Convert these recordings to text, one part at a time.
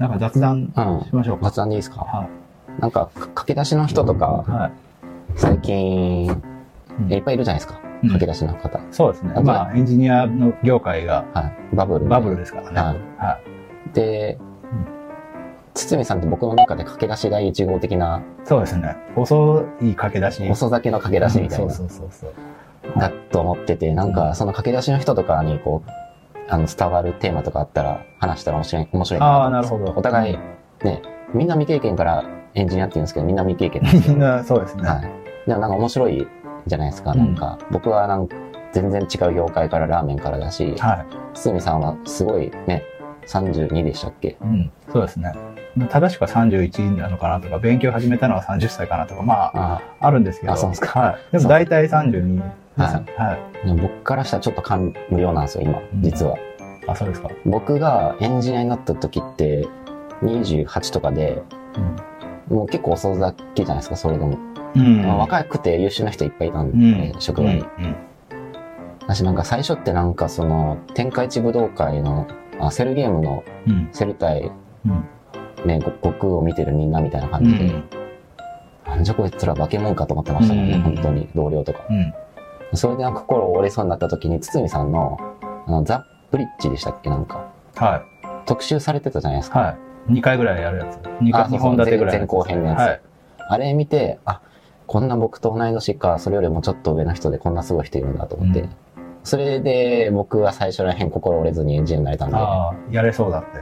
なんか雑談うん。しましょうか。雑談でいいですか？はなんか、か駆け出しの人とかい。、はい。最近、うんいっぱいいるじゃないですか。うん駆け出しの方。そうですね。あまあ、エンジニアの業界がはい。バブル。バブルですからね。はいはい。でうん、堤さんって僕の中で駆け出し第一号的な、そうですね。遅い駆け出し。遅酒の駆け出しみたいな、そうそうそうそう。だと思ってて、なんか、その駆け出しの人とかに、こう、あの、伝わるテーマとかあったら、話したら面白い、面白いああ、ななるほど。お互い、ね、みんな未経験からエンジニアって言うんですけど、みんな未経験なんですみんよ。な そうですね。はい。でもなんか面白いじゃないですか。うんなんか、僕はなんか、全然違う業界からラーメンからだし、はい。堤さんはすごいね、32でしたっけ？うん。そうですね。正しくは31なのかなとか、勉強始めたのは30歳かなとか、まあ、ああるんですけど。あそうですかはい。でも大体32です。はいはい。僕からしたらちょっと感無量なんですよ、今、実は。あ、そうですか。僕がエンジニアになった時って、28とかで、もう結構遅咲きじゃないですか、それでも。うん。まあ若くて優秀な人いっぱいいたんうで、ん。職場に。うん。私なんか最初ってなんかその、天下一武道会の、あセルゲームのうん。セル対、うん。ね、ご悟空を見てるみんなみたいなう感じで、ん。なんじゃこいつら化け物かと思ってましたもんね、うん本当に、同僚とか。うん。それでなんか心折れそうになった時に、堤さんの、あの、ザ・ブリッジでしたっけ？なんか、は特集されてたじゃないですい。か。はい。2回ぐらいやるやつ。2回、あそうそう2本立てぐらい。前前後編のやつはい。あれ見て、あ、こんな僕と同い年か、それよりもちょっと上の人でこんなすごい人いるんだと思って。うんそれで僕は最初らへん心折れずにエンジニアになれたんで、はああ、やれそうだって。い。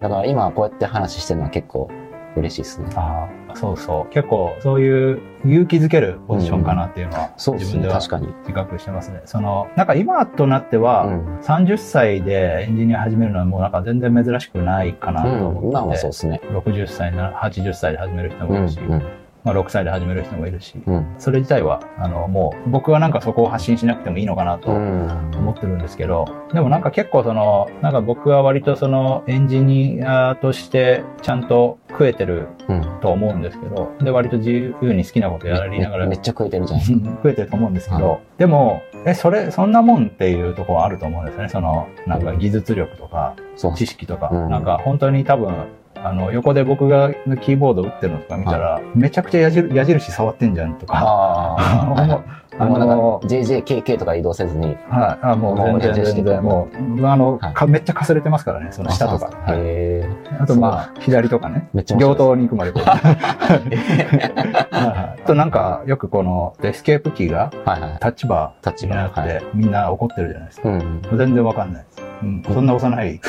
だから今こうやって話してるのは結構嬉しいですね。ああ、そうそう。結構、そういう勇気づけるポジションかなっていうのは、そうですね、自分では確かに。自覚してますね。その、なんか今となっては、うん。30歳でエンジニア始めるのはもうなんか全然珍しくないかなとうん、思今ってて、はそうですね。60歳な、80歳で始める人うん、うもいるし、ん、まあ6歳で始める人もいるし、うん。それ自体は、あの、もう僕はなんかそこを発信しなくてもいいのかなとうん。思ってるんですけど、でもなんか結構その、なんか僕は割とそのエンジニアとしてちゃんと食えてるうん。と思うんですけど、で、割と自由に好きなことやりながらめめっちゃ食えてるじゃないですか。食えてると思うんですけど、はでも、え、それ、そんなもんっていうところはあると思うんですよね。その、なんか技術力とか。知識とか、うんなんか本当に多分、あの、横で僕がキーボード打ってるのとか見たら、めちゃくちゃ矢印矢印触ってんじゃんとか、あ あ。のか、JJKK とか移動せずに。はい、あもうもう全然全然、もう、あの、はいかめっちゃかすれてますからね、その下とか。あはいへあとまあ、左とかね。ーめっちゃ面白行い頭に行くまでこう。あとなんか、よくこの、エスケープキーがはいはい。タッチバーになって、みんな怒ってるじゃないですか。うん。全然わかんない。うん、そんな押さない。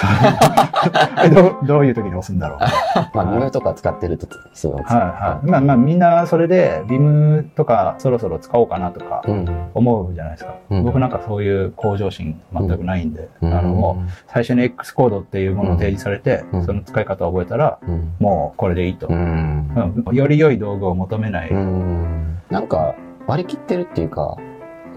え どうどういう時に押すんだろう。まあ、ビムとか使ってると、すごい。はいはい。まあまあみんなそれで、ビムとかそろそろ使おうかなとかうん。思うじゃないですか。うん僕なんかそういう向上心全くないんで、うん。あのもう最初に X コードっていうものを提示されて、うんその使い方を覚えたら、うん。もうこれでいいと。うん。うんより良い道具を求めない。うん。なんか、割り切ってるっていうか、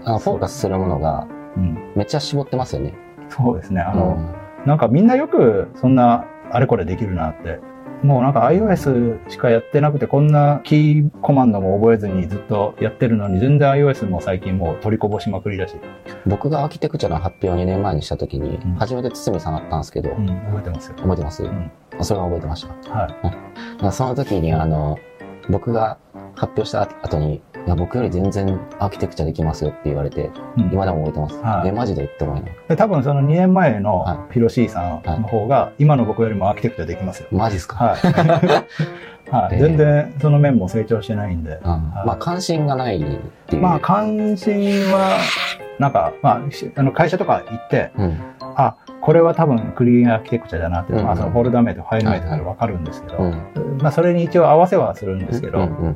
あのフォーカスするものがうんめっちゃ絞ってますよね。そうですね。ああの、なんかみんなよくそんなあれこれできるなって。もうなんか iOS しかやってなくてこんなキーコマンドも覚えずにずっとやってるのに全然 iOS も最近もう取りこぼしまくりだし。僕がアーキテクチャの発表を2年前にした時にうん、初めて堤さんあったんですけど、うん、覚えてますよ。覚えてます？んそれは覚えてました。はまあその時に、あの、僕が発表した後に、いや、僕より全然アーキテクチャできますよって言われて、い。うん今でも覚えてます。はいえ、マジでって思いなが多分その2年前のはピロシーさんの方が今の僕よりもアーキテクチャできますよ。マジっすか、はい。はい、えー全然その面も成長してないんで。うんまあ、関心がないっていう。まあ関心は、なんか、まあし、あの会社とか行って、うん。あ、これは多分クリーンアーキテクチャだなって、うんまあそのフォルダ名とファイル名とかでわかるんですけど、うん。まあそれに一応合わせはするんですけど、うんうん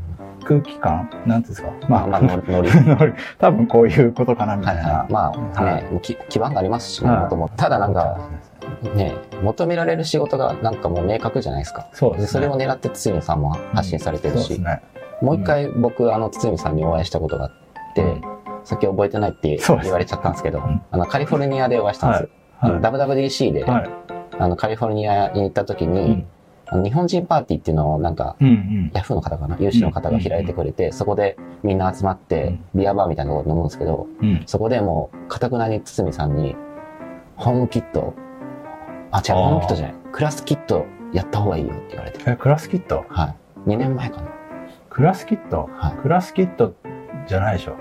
空気感、なんですか、まあ、まあ、の ノリ。多分こういうことかなみたいな。はいはい。まあ、はね、き基盤がありますしね、はいもともと。ただなんか、ね、求められる仕事がなんかもう明確じゃないですか。そうですね。でそれを狙って堤さんも発信されてるし、そうですね。もう一回僕、あの、堤さんにお会いしたことがあって、うんさっき覚えてないって言われちゃったんですけど、うんあの、カリフォルニアでお会いしたんですよ。はいあの WWDC で、はい。あの、カリフォルニアに行った時に、うん。あの日本人パーティーっていうのをなんか、うんうん。ヤフーの方かな？有志の方が開いてくれて、そこでみんな集まって、ビアバーみたいなところで飲むんですけど、うん。そこでもう、かたくなに堤さんに、ホームキット、あ、違う、ホームキットじゃない、クラスキットやった方がいいよって言われて。え、クラスキット？はい。2年前かな。クラスキット？はい。クラスキットじゃないでしょ。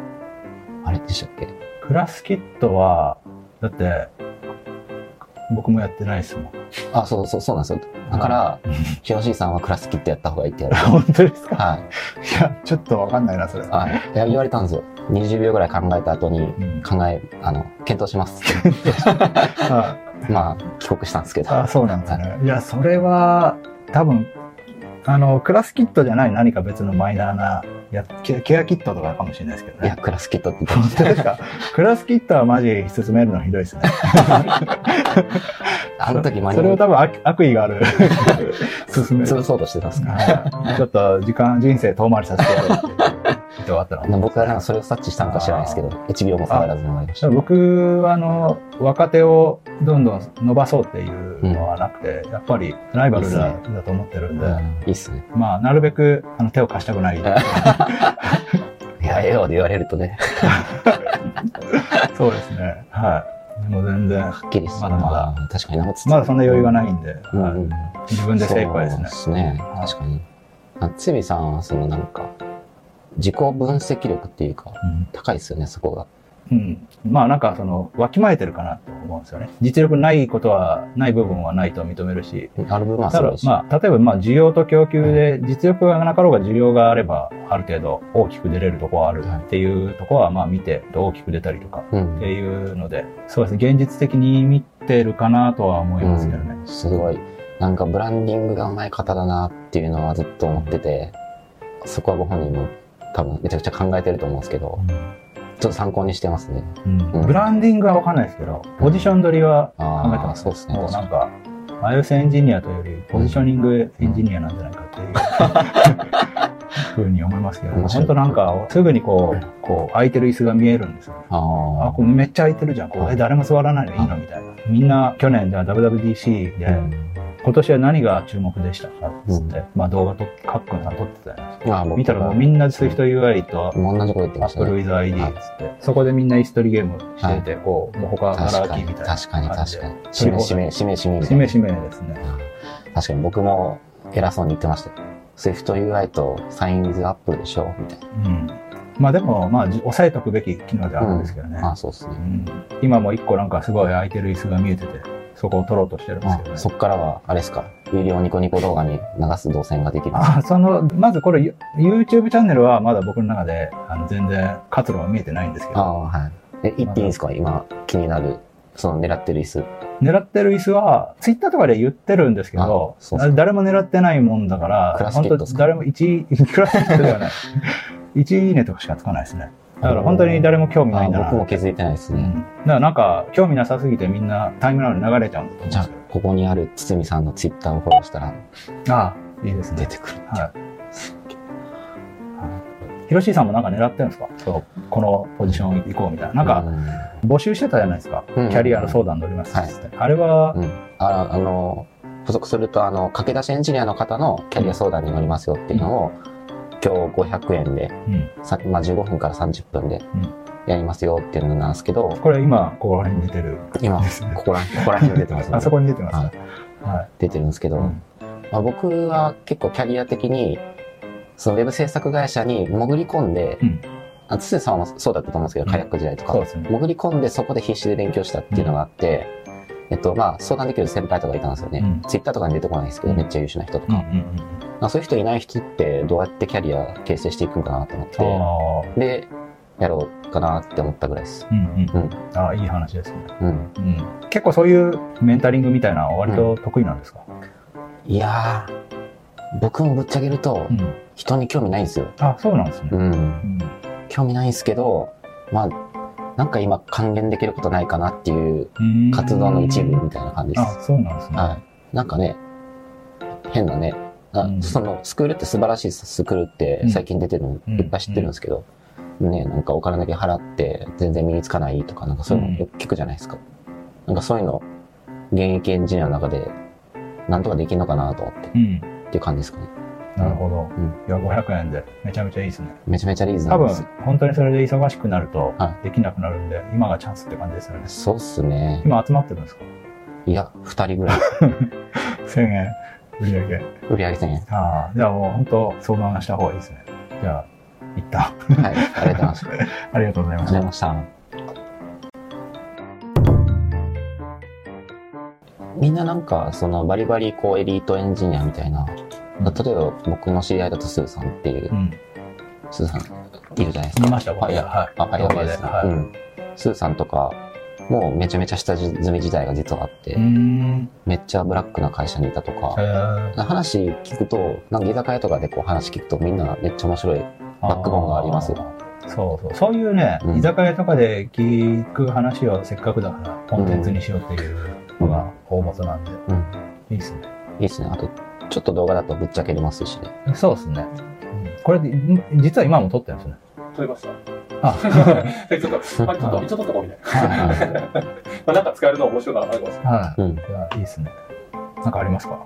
あれでしたっけ？クラスキットは、だって、僕もやってないですもん。あ、そうそう、そうなんですよ。だから、ヒロシーさんはクラスキットやった方がいいって言わ。本当ですか？はい。いや、ちょっとわかんないな、それ。はい。いや、言われたんですよ。20秒ぐらい考えた後に、うん考え、あの、検討します まあ、帰国したんですけど。あ、そうなんですね。いや、それは、多分、あの、クラスキットじゃない何か別のマイナーな、やケケアキットとかかもしれないですけどいや、ね。クラスキットって言ってですか？クラスキットはマジ進めるのひどいですね。た。あの時間それをに多分悪悪意がある。進める。潰そうとしてたんですかはいちょっと時間、人生遠回りさせてっていう意図があったの？僕はなんかそれを察知したのか知らないですけど、1秒も下がらずに終わりました。僕はあの若手をどんどん伸ばそうっていうのはなくて、やっぱりライバルだだと思ってるんで、うんいいっすね。まあなるべくあの手を貸したくない。いや、笑顔で言われるとね、そうですね。はい。でも全然、はっきりすまだまだ確かにまだそんな余裕がないんで、はいうんうん自分で精一杯ですねそうで。すね。確かに。あつびさんはそのなんか、自己分析力っていうか、うん高いですよね、そこが。うん。まあなんかその、わきまえてるかなと思うんですよね。実力ないことは、ない部分はないと認めるし、ある部分はただすごいし。まあ、例えばまあ需要と供給で実力がなかろうが需要があればある程度大きく出れるとこはあるっていうとこはまあ見て大きく出たりとかうんっていうのでそうですね現実的に見てるかなとは思いますけどね。すごい。なんかブランディングがうまい方だなっていうのはずっと思ってて、そこはご本人も多分めちゃくちゃ考えてると思うんですけど、ちょっと参考にしてますね。うんうんブランディングはわかんないですけどポジション取りは考えてますそうですね。もう確かになんか iOS エンジニアというよりポジショニングエンジニアなんじゃないかっていう ふうに思いますけど、本当なんかすぐにこうこう空いてる椅子が見えるんですよね。あ、あこれめっちゃ空いてるじゃん。これはい誰も座らないのいいのみたいな。みんな去年じゃあ WWDC で、あ。今年は何が注目でしたかっつって、まあ動画と、カックンさん撮ってたじゃないですか。まあ僕見たらもうみんな SwiftUI と同じこと言ってましたね。Apple with ID っつって、そこでみんな椅子取りゲームしてて、こう、もう他ガラ空きみたいな。確かに、確かに。しめしめ、しめしめ。しめしめですね。確かに僕も偉そうに言ってましたよ。SwiftUI と Sign with Apple でしょみたいうん。まあでも、まあ、じ押さえとくべき機能であるんですけどね。な。あそうですね。うん今も一個なんかすごい空いてる椅子が見えてて、そこを取ろうとしてるんですけどね。あそっからは、あれですか？有料ニコニコ動画に流す動線ができる。あその、まずこれ、ユ YouTube チャンネルはまだ僕の中で、あの、全然活路が見えてないんですけど、ああ、はい。え、言っていいんですか？今、気になる、その狙ってる椅子。狙ってる椅子は、ツイッターとかで言ってるんですけど誰も狙ってないもんだから、本当誰も1、クラスケットではない。1いいねとかしかつかないですね。だから本当に誰も興味ないあんだな。僕も気づいてないですね。うん。だからなんか、興味なさすぎてみんなタイムラインに流れちゃうんだと思うんじゃあですけ、ここにある堤さんのツイッターをフォローしたらど。ああ、いいですね。出てくる。はい。ヒロシーさんもなんか狙ってるんですか？そう、このポジション行こうみたいな。なんか、募集してたじゃないですか。キうんャリアの相談乗りますって。あれは？う、ん、ああの、補足すると、あの、駆け出しエンジニアの方のキャリア相談に乗りますよっていうのを、今日500円で、うん。さまあ、15分から30分でんやりますよっていうのなんですけど、これ今、ここら辺に出てる。今、ここら、ここら辺に出てますね あそこに出てますはね。はい。出てるんですけど、うんまあ、僕は結構キャリア的に、そのウェブ制作会社に潜り込んで、うんあつつさんはそうだったと思うんですけど、うんカヤック時代とか、ね。潜り込んでそこで必死で勉強したっていうのがあって、えっと、まあ、相談できる先輩とかいたんですよね。うんツイッターとかに出てこないですけど、うんめっちゃ優秀な人とか。うんうんうん。まあ、そういう人いない人ってどうやってキャリア形成していくんかなと思って。で、やろうかなって思ったぐらいです。うんうんうん。ああ、いい話ですね。うん。うん。結構そういうメンタリングみたいな割と得意なんですか？いやー、僕もぶっちゃけるとう、ん。人に興味ないんですよ。あ、そうなんですね。うん。うん。興味ないんですけど、まあ、なんか今関連できることないかなっていううん活動の一部みたいな感じです。あ、そうなんですね。はい。なんかね、変なね、あうんそのスクールって素晴らしいスクールって最近出てるのうんいっぱい知ってるんですけど、ね、なんかお金だけ払って全然身につかないとか、なんかそういうのよく聞くじゃないですか。なんかそういうの、現役エンジニアの中で、なんとかできるのかなと思って、っうん。ていう感じですかね。なるほど。うんいや、500円でめちゃめちゃいいですね。めちゃめちゃリーズナ多分本当にそれで忙しくなるとは、できなくなるんで、今がチャンスって感じですよね。そうっすね。今集まってるんですか？いや、二人ぐらい。1000円。売り上げ。売り上げ1000円。ああ、じゃあもう本当相談した方がいいですね。じゃあ、一旦、はい。ありがとうございます。ありがとうございましたござい。ました。みんななんか、そのバリバリこうエリートエンジニアみたいな、例えば僕の知り合いだとスーさんっていうう、ん。スーさんいるじゃないですか。見ました、僕はい、はあ、はい、動画でです。はいうん。スーさんとか、もうめちゃめちゃ下積み時代が実はあって。めっちゃブラックな会社にいたとか話聞くと、なんか居酒屋とかでこう話聞くとみんなめっちゃ面白い。バックボーンがありますよそうそう。そういうね、うん居酒屋とかで聞く話をせっかくだからコンテンツにしようっていうのが大元なんで、うん。いいっすね。いいですね。あと、ちょっと動画だとぶっちゃけれますしね。そうですね。これ、ん実は今も撮ってるんですね。撮りました。あ、えちょっと、まあ、ちょっと、一応撮っとこうみたいな。はいまあ、なんか使えるの面白いかな、あります。はい。うん。いや、いいっすね。なんかありますか？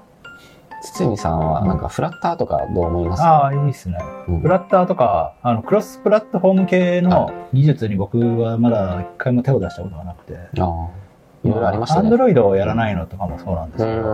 堤さんはなんかフラッターとかどう思いますああ、いいっすね。うんフラッターとか、あの、クロスプラットフォーム系の技術に僕はまだ一回も手を出したことがなくて。ああ。いろいろありましたね。アンドロイドをやらないのとかもそうなんですうけど。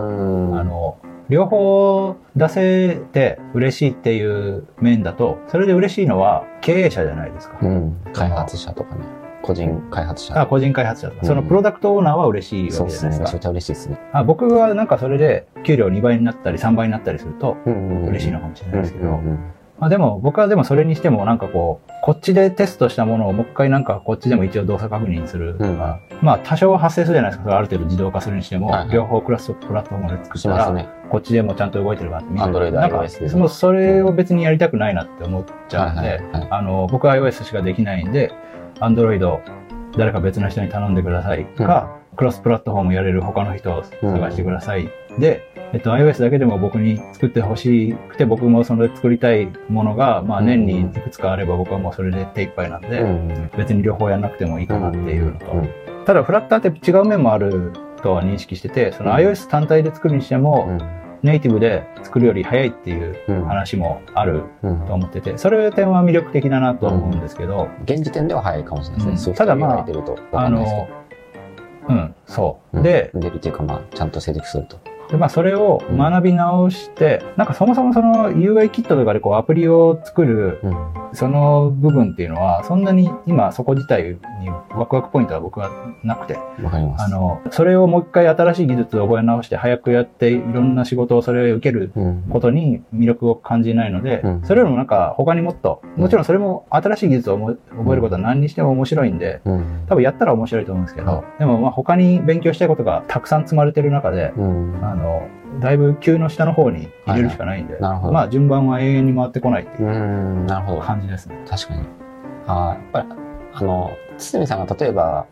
あの、両方出せて嬉しいっていう面だと、それで嬉しいのは経営者じゃないですか。うん。開発者とかね。個人開発者。あ個人開発者そのプロダクトオーナーは嬉しいわそうですね。けじゃないですか。めちゃめちゃ嬉しいですね。あ僕はなんかそれで給料2倍になったり3倍になったりするとうんうんうん。嬉しいのかもしれうなんいですけど、うんうんまあでも僕はでもそれにしてもなんかこう、こっちでテストしたものをもう一回なんかこっちでも一応動作確認するとか、まあ多少発生するじゃないですか。ある程度自動化するにしても、はいはい両方クラスプラットフォームで作ったら、しますね。こっちでもちゃんと動いてるかって見てなんかそのそれを別にやりたくないなって思っちゃうんで、あの、僕は iOS しかできないんで、Android 誰か別の人に頼んでくださいか、クロスプラットフォームやれる他の人を探してください。で、えっと、iOS だけでも僕に作ってほしくて、僕もそれで作りたいものが、まあ年にいくつかあれば僕はもうそれで手一杯なんで、うん。別に両方やんなくてもいいかなっていうのと、うん。ただフラッターって違う面もあるとは認識してて、そのうん。iOS 単体で作るにしても、うんネイティブで作るより早いっていううん話もあるうんと思ってて、それ点は魅力的だなと思うんですけど、現時点では早いかもしれないですね。ただまああの、うん、そう。ど。で、うん出るっていうかまあ、ちゃんと成熟すると。でまあ、それを学び直して、なんかそもそもその UI キットとかでこうアプリを作るうん。その部分っていうのは、そんなに今そこ自体にワクワクポイントは僕はなくて、わかります。あの、それをもう一回新しい技術を覚え直して早くやっていろんな仕事をそれを受けるうん。ことに魅力を感じないので、うんそれよりもなんか他にもっと、もちろんそれも新しい技術を覚えることは何にしても面白いんで、うん。多分やったら面白いと思うんですけど、はでもまあ他に勉強したいことがたくさん積まれてる中で、うん。あの、だいぶ急の下の方に入れるしかないんで、なるほど。まあ順番は永遠に回ってこないっていう。感じですね。確かに。ああ、やっぱり、あの、堤さんが例えば、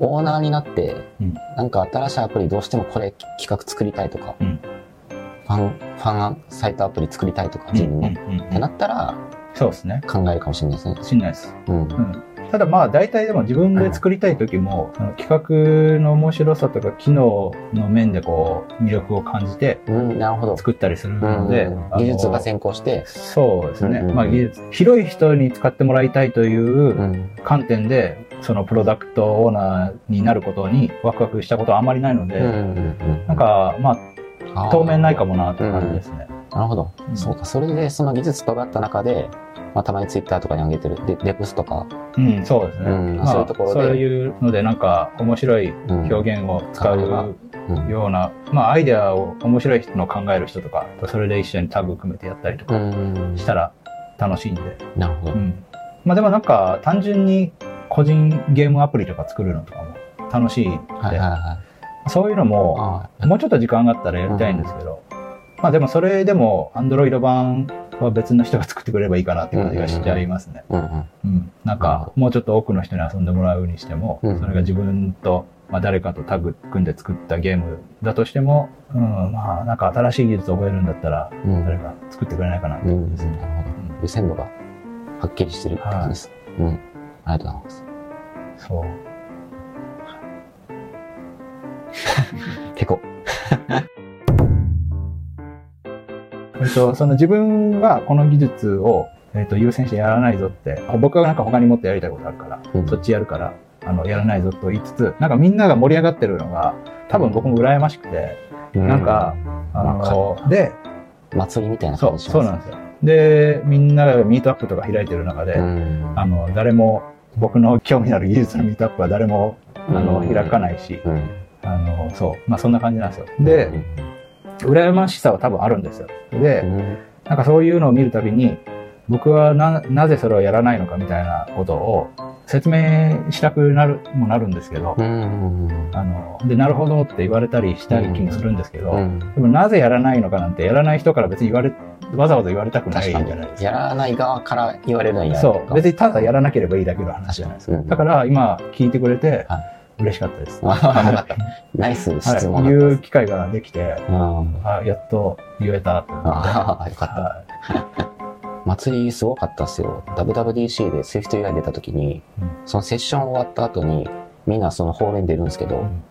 オーナーになって、うんなんか新しいアプリどうしてもこれ企画作りたいとか、うんファン、ファンサイトアプリ作りたいとか、自分ね、うんうんうんってなったらそうですね。考えるかもしれないですね。しんないです。うん。うんただまあ大体でも自分で作りたい時も、その企画の面白さとか機能の面でこう魅力を感じてうん、なるほど。作ったりするので、うんあの技術が先行して、そうですね。うんうんうんまあ技術、広い人に使ってもらいたいといううん。観点で、そのプロダクトオーナーになることにワクワクしたことはあまりないので、うんうんうん。なんかまあ当面ないかもなという感じですね。なるほど。うんそうか。それでその技術尖った中で、まあ、たまにツイッターとかに上げてる、でレプスとか、うん、そうですね。うんまあそういうところでそういうのでなんか面白いうん表現を使うような、まあアイデアを面白い人の考える人とかとそれで一緒にタグ組めてやったりとうかん。したら楽しいんで。なるほどう。ん。まあでもなんか単純に個人ゲームアプリとか作るのとかも楽しいんで、はいはいはい。そういうのもあもうちょっと時間があったらやりたいんですけど、まあでもそれでも Android 版は別の人が作ってくれればいいかなって感じがしちゃいますね。うんうん。うん。なんかもうちょっと多くの人に遊んでもらうにしても、うんそれが自分と、まあ、誰かとタッグ組んで作ったゲームだとしても、うん、まあなんか新しい技術を覚えるんだったらうん。誰か作ってくれないかなってうん。感じですね。なるほど。優先度がはっきりしてるって感じです。うん。ありがとうございます。そう。てこ。えっと、その自分はこの技術を、えっと、優先してやらないぞって、僕はなんか他にもっとやりたいことあるから、うん。そっちやるから、あの、やらないぞと言いつつ、なんかみんなが盛り上がってるのが、多分僕も羨ましくて、なんか、あの、で、祭りみたいなそう、感じしますそうなんですよ。で、みんながミートアップとか開いてる中で、うん。あの、誰も、僕の興味のある技術のミートアップは誰も、あの、うん。開かないし、うん。あの、そう、まあそんな感じなんですよ。で、羨ましさは多分あるんですよ。で、うんなんかそういうのを見るたびに、僕はな、なぜそれをやらないのかみたいなことを説明したくなる、もなるんですけど、うんあの、で、なるほどって言われたりしたい気もするんですけど、うんでもなぜやらないのかなんて、やらない人から別に言われ、わざわざ言われたくないじゃ。ないですか。やらない側から言われるのは嫌そう。別にただやらなければいいだけの話じゃないですか。うんだから今聞いてくれては、嬉しかったです。ナイス質い。問だ言うっ機会ができて、あやっと言えたよかった。は 祭りすごかったっすよ。WWDC で SwiftUI 出た時に、うんそのセッション終わった後に、みんなそのホールに出るんですけど、うん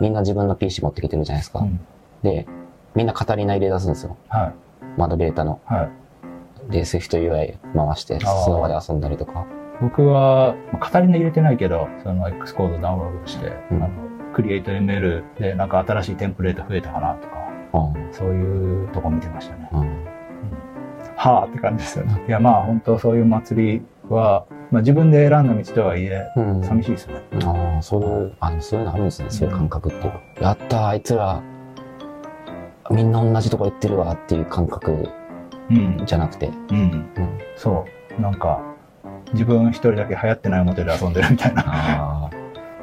みんな自分の PC 持ってきてるじゃないですか。うんで、みんなカタリナ入れ出すんですよ。はい。窓ベータの。はい。で、SwiftUI 回して、その場で遊んだりとか。僕は、まあカタリナ入れてないけど、その X コードダウンロードして、うんあの、クリエイト ML でなんか新しいテンプレート増えたかなとか、うんそういうとこ見てましたね。うんはあって感じですよね。いや、まあ本当そういう祭りは、まあ自分で選んだ道とはいえ、うん寂しいですね。ああ、そういう、あの、そういうのあるんですね。そういう感覚っていうか。やったー、あいつら、みんな同じとこ行ってるわっていう感覚うん。じゃなくて。うん。うん。そう。なんか、自分一人だけ流行ってない表で遊んでるみたいな。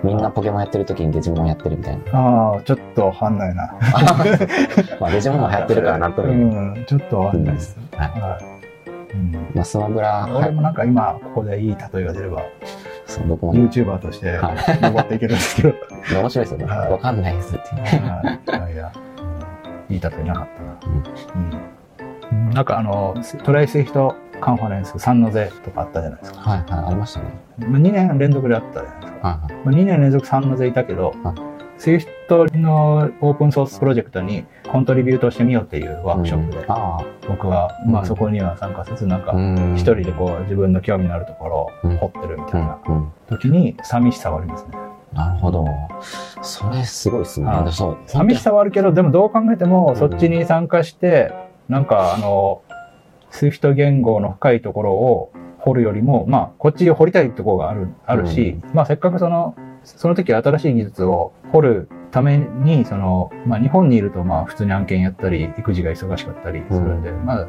みんなポケモンやってる時にデジモンやってるみたいな。ああ、ちょっとわかんないな。まあ、デジモンも流行ってるからなんとうなく。ん、ちょっとわかんないです。はい。はい。うんまあ、スマブラ、はい。俺もなんか今、ここでいい例えが出れば、そう僕もね、YouTuber としては登っていけるんですけど。面白いですよね。はいわかんないですって。はいいや、うんいい例えなかったな。うん。なんかあの、 try! Swift カンファレンス San Jose とかあったじゃないですか。はいはい、ありましたね。2年連続であったじゃないですか。はいはい。まあ2年連続 San Jose いたけどはい、 Swift のオープンソースプロジェクトに contribute してみようっていうワークショップで、あ僕は、うんまあそこには参加せず、なんかあ。うん。一人でこう自分の興味のあるところを掘ってるみたうんいなうん。時に寂しさはありますね。なるほど。それすごいですね。寂しさはあるけど、でもどう考えてもんそっちに参加して、なんかあの、 Swift 言語の深いところを掘るよりも、まあこっちを掘りたいところがある、あるし、まあせっかくその、その時新しい技術を掘るために、その、まあ日本にいるとまあ普通に案件やったり、育児が忙しかったりするんで、まあ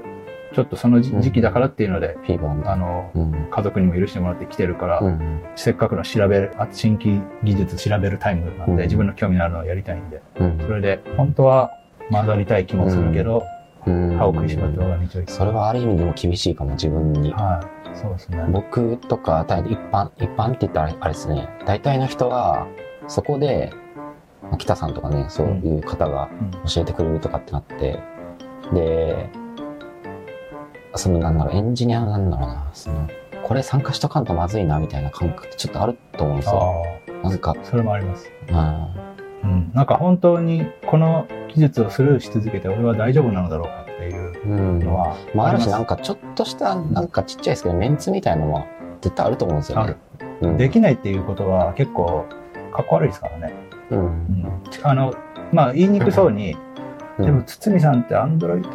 ちょっとその時時期だからっていうので、フィーバーみたいな。あの、うん。家族にも許してもらって来てるから、うん。せっかくの調べる、あ新規技術調べるタイムなんで、うん自分の興味のあるのをやりたいんで、うんそれで、本当は混ざりたい気もするけど、うん。歯を食いしばって我が道を。それはある意味でも厳しいかも、自分に。はい。そうですね。僕とか、た一般、一般って言ったらあれですね、大体の人が、そこで、まあ北さんとかね、そういう方がうん教えてくれるとかってなって、で、そのなんだろう、エンジニアなんだろうな、その、これ参加しとかんとまずいな、みたいな感覚ってちょっとあると思うんですよ。あなんか、あ、それもあります。うん。うん。なんか本当にこの技術をスルーし続けて俺は大丈夫なのだろうかっていううん。のはまあ、あるし、ますなんかちょっとした、なんかちっちゃいですけど、メンツみたいなのは絶対あると思うんですよね。ある。うん。できないっていうことは結構かっこ悪いですからね。うん。うん。あの、まあ言いにくそうに、うんでも、堤さんってアンドロイド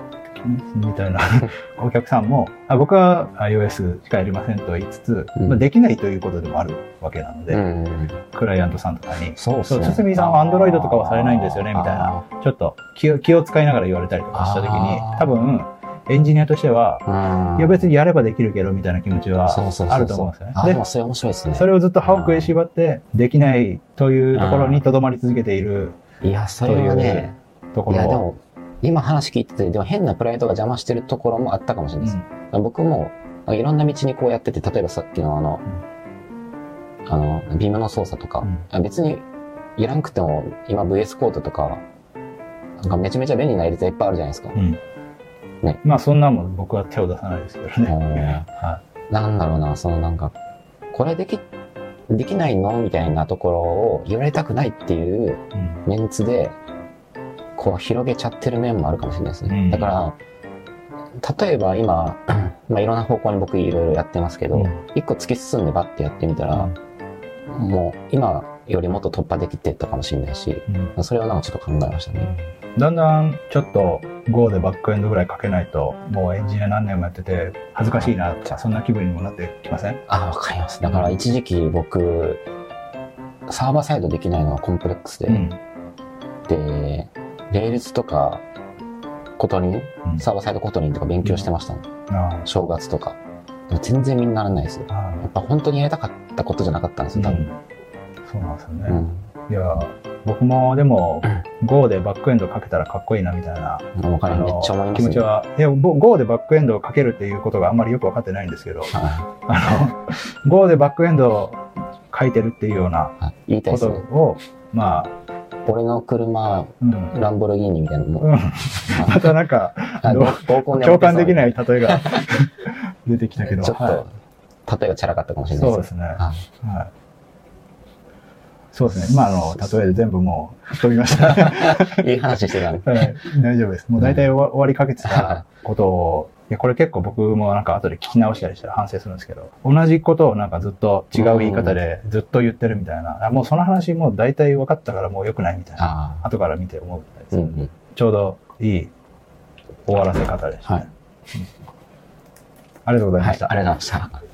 みたいな お客さんも、あ僕は iOS しかやりませんと言いつつ、うんまあ、できないということでもあるわけなので、うん。クライアントさんとかに、そう。そう堤さんは Android とかはされないんですよねみたいなちょっと気を気を使いながら言われたりとかしたときに多分、エンジニアとしては。いや別にやればできるけどみたいな気持ちはそうそうそうそうあると思うんですよね。あ、ででも、それ面白いですね。それをずっと歯を食いしばって、できないというところにとどまり続けているいや、それはね、とこいや、でも、今話聞いてて、でも変なプライドが邪魔してるところもあったかもしれないです。僕も、いろんな道にこうやってて、例えばさっきのあの、あの、ビームの操作とか、うん。別にいらんくても、今 VS コードとか、なんかめちゃめちゃ便利なエディターいっぱいあるじゃないですか。うん。ね。まあそんなもん僕は手を出さないですけどね。うん。はなんだろうな、そのなんか、これでき、できないの？みたいなところを言われたくないっていういうん。メンツで、こう広げちゃってる面もあるかもしれないですね。うんだから、例えば今、まあいろんな方向に僕いろいろやってますけど、うん一個突き進んでバッてやってみたら、もう今よりもっと突破できてたかもしれないし、うんそれをなんかちょっと考えましたね。だんだんちょっと Go でバックエンドぐらい書けないと、もうエンジニア何年もやってて恥ずかしいなって、そんな気分にもなってきません？あ、わかります。だから一時期僕、サーバーサイドできないのはコンプレックスで、うん。で、 Rails とか、 Kotlin、うんサーバーサイド Kotlin とか勉強してましたね。あ正月とか。でも全然みんなならないですやっぱ本当にやりたかったことじゃなかったんですよ、多分。そうなんですよね。うん。いや、僕もでも、Go でバックエンドかけたらかっこいいなみたいな、わかる。あのめっちゃ思いますね。気持ちは、いや、Go でバックエンドをかけるっていうことがあんまりよくわかってないんですけど、はあの、Go でバックエンドを書いてるっていうようないはい言いたいこと。を、まあ、俺の車、うん。ランボルギーニみたいなのも、うん、またなんか、共感できい。ない例えが 出てきたけど、ちょっと、は例えがチャラかったかもしいれないそうですね。はいはい。そうですね。今の例えで全部もう飛びました。いい話してたんで。はい、大丈夫です。もう大体終わりかけてたことを、いや、これ結構僕もなんか後で聞き直したりしたら反省するんですけど、同じことをなんかずっと違う言い方でずっと言ってるみたいな、あもうその話もう大体分かったからもう良くないみたいな。後から見て思うみたいです、うんうん。ちょうどいい終わらせ方でした、ねはいうんありがとうございまはい、した。ありがとうございました。